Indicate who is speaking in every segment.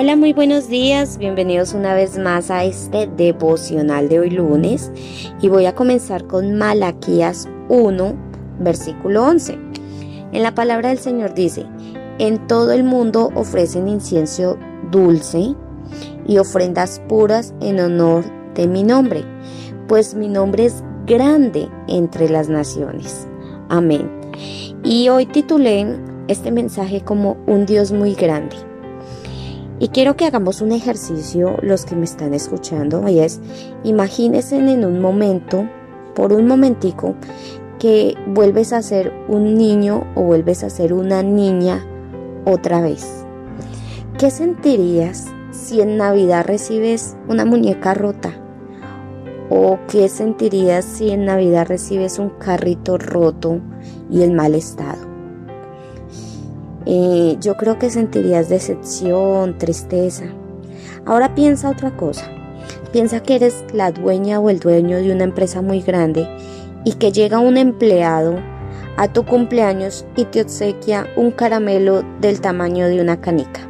Speaker 1: Hola, muy buenos días, bienvenidos una vez más a este devocional de hoy lunes y voy a comenzar con Malaquías 1, versículo 11. En la palabra del Señor dice, en todo el mundo ofrecen incienso dulce y ofrendas puras en honor de mi nombre, pues mi nombre es grande entre las naciones. Amén. Y hoy titulé este mensaje como un Dios muy grande. Y quiero que hagamos un ejercicio, los que me están escuchando, y es, imagínense en un momento, por un momentico, que vuelves a ser un niño o vuelves a ser una niña otra vez. ¿Qué sentirías si en Navidad recibes una muñeca rota? ¿O qué sentirías si en Navidad recibes un carrito roto y en mal estado? Eh, yo creo que sentirías decepción, tristeza. Ahora piensa otra cosa. Piensa que eres la dueña o el dueño de una empresa muy grande y que llega un empleado a tu cumpleaños y te obsequia un caramelo del tamaño de una canica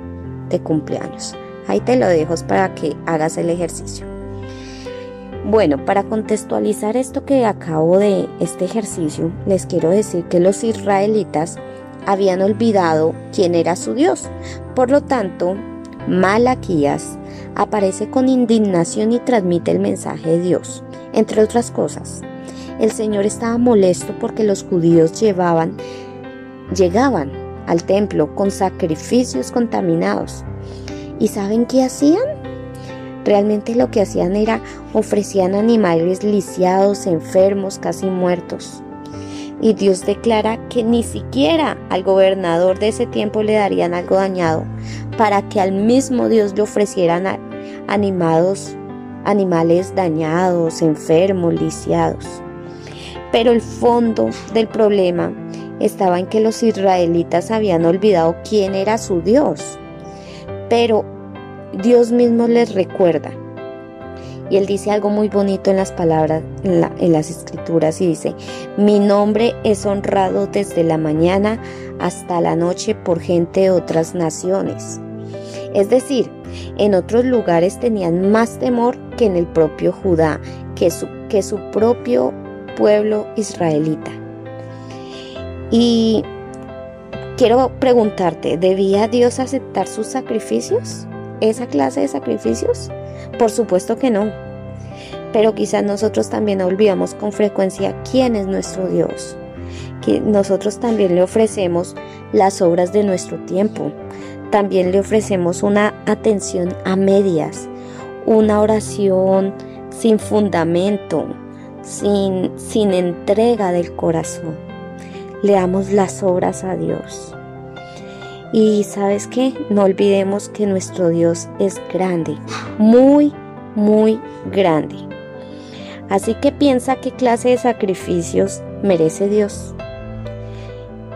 Speaker 1: de cumpleaños. Ahí te lo dejo para que hagas el ejercicio. Bueno, para contextualizar esto que acabo de este ejercicio, les quiero decir que los israelitas habían olvidado quién era su Dios. Por lo tanto, Malaquías aparece con indignación y transmite el mensaje de Dios. Entre otras cosas, el Señor estaba molesto porque los judíos llevaban, llegaban al templo con sacrificios contaminados. ¿Y saben qué hacían? Realmente lo que hacían era ofrecían animales lisiados, enfermos, casi muertos. Y Dios declara que ni siquiera al gobernador de ese tiempo le darían algo dañado, para que al mismo Dios le ofrecieran animados, animales dañados, enfermos, lisiados. Pero el fondo del problema estaba en que los israelitas habían olvidado quién era su Dios. Pero Dios mismo les recuerda y él dice algo muy bonito en las palabras, en, las escrituras, y dice, mi nombre es honrado desde la mañana hasta la noche por gente de otras naciones. Es decir, en otros lugares tenían más temor que en el propio Judá, que su, que su propio pueblo israelita. Y quiero preguntarte, ¿debía Dios aceptar sus sacrificios? ¿Esa clase de sacrificios? Por supuesto que no. Pero quizás nosotros también olvidamos con frecuencia quién es nuestro Dios. Que nosotros también le ofrecemos las obras de nuestro tiempo. También le ofrecemos una atención a medias, una oración sin fundamento, sin, sin entrega del corazón. Leamos las obras a Dios. Y sabes qué, no olvidemos que nuestro Dios es grande, muy, muy grande. Así que piensa qué clase de sacrificios merece Dios.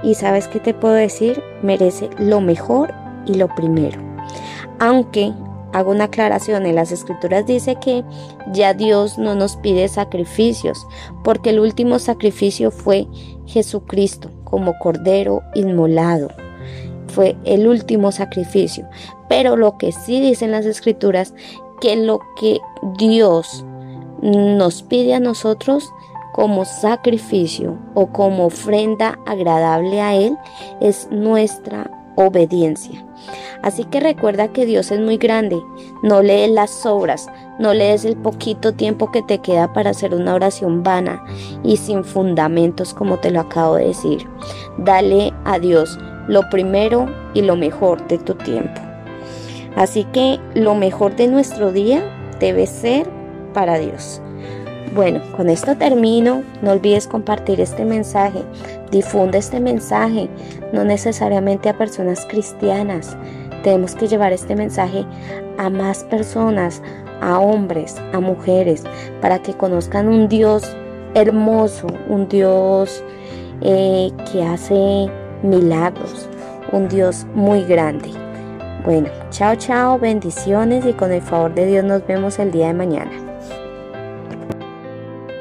Speaker 1: Y sabes qué te puedo decir, merece lo mejor y lo primero. Aunque hago una aclaración, en las escrituras dice que ya Dios no nos pide sacrificios, porque el último sacrificio fue Jesucristo como cordero inmolado fue el último sacrificio. Pero lo que sí dicen las escrituras, que lo que Dios nos pide a nosotros como sacrificio o como ofrenda agradable a Él es nuestra obediencia. Así que recuerda que Dios es muy grande, no lees las obras, no lees el poquito tiempo que te queda para hacer una oración vana y sin fundamentos como te lo acabo de decir. Dale a Dios lo primero y lo mejor de tu tiempo. Así que lo mejor de nuestro día debe ser para Dios. Bueno, con esto termino. No olvides compartir este mensaje. Difunde este mensaje, no necesariamente a personas cristianas. Tenemos que llevar este mensaje a más personas, a hombres, a mujeres, para que conozcan un Dios hermoso, un Dios eh, que hace milagros, un Dios muy grande. Bueno, chao, chao, bendiciones y con el favor de Dios nos vemos el día de mañana.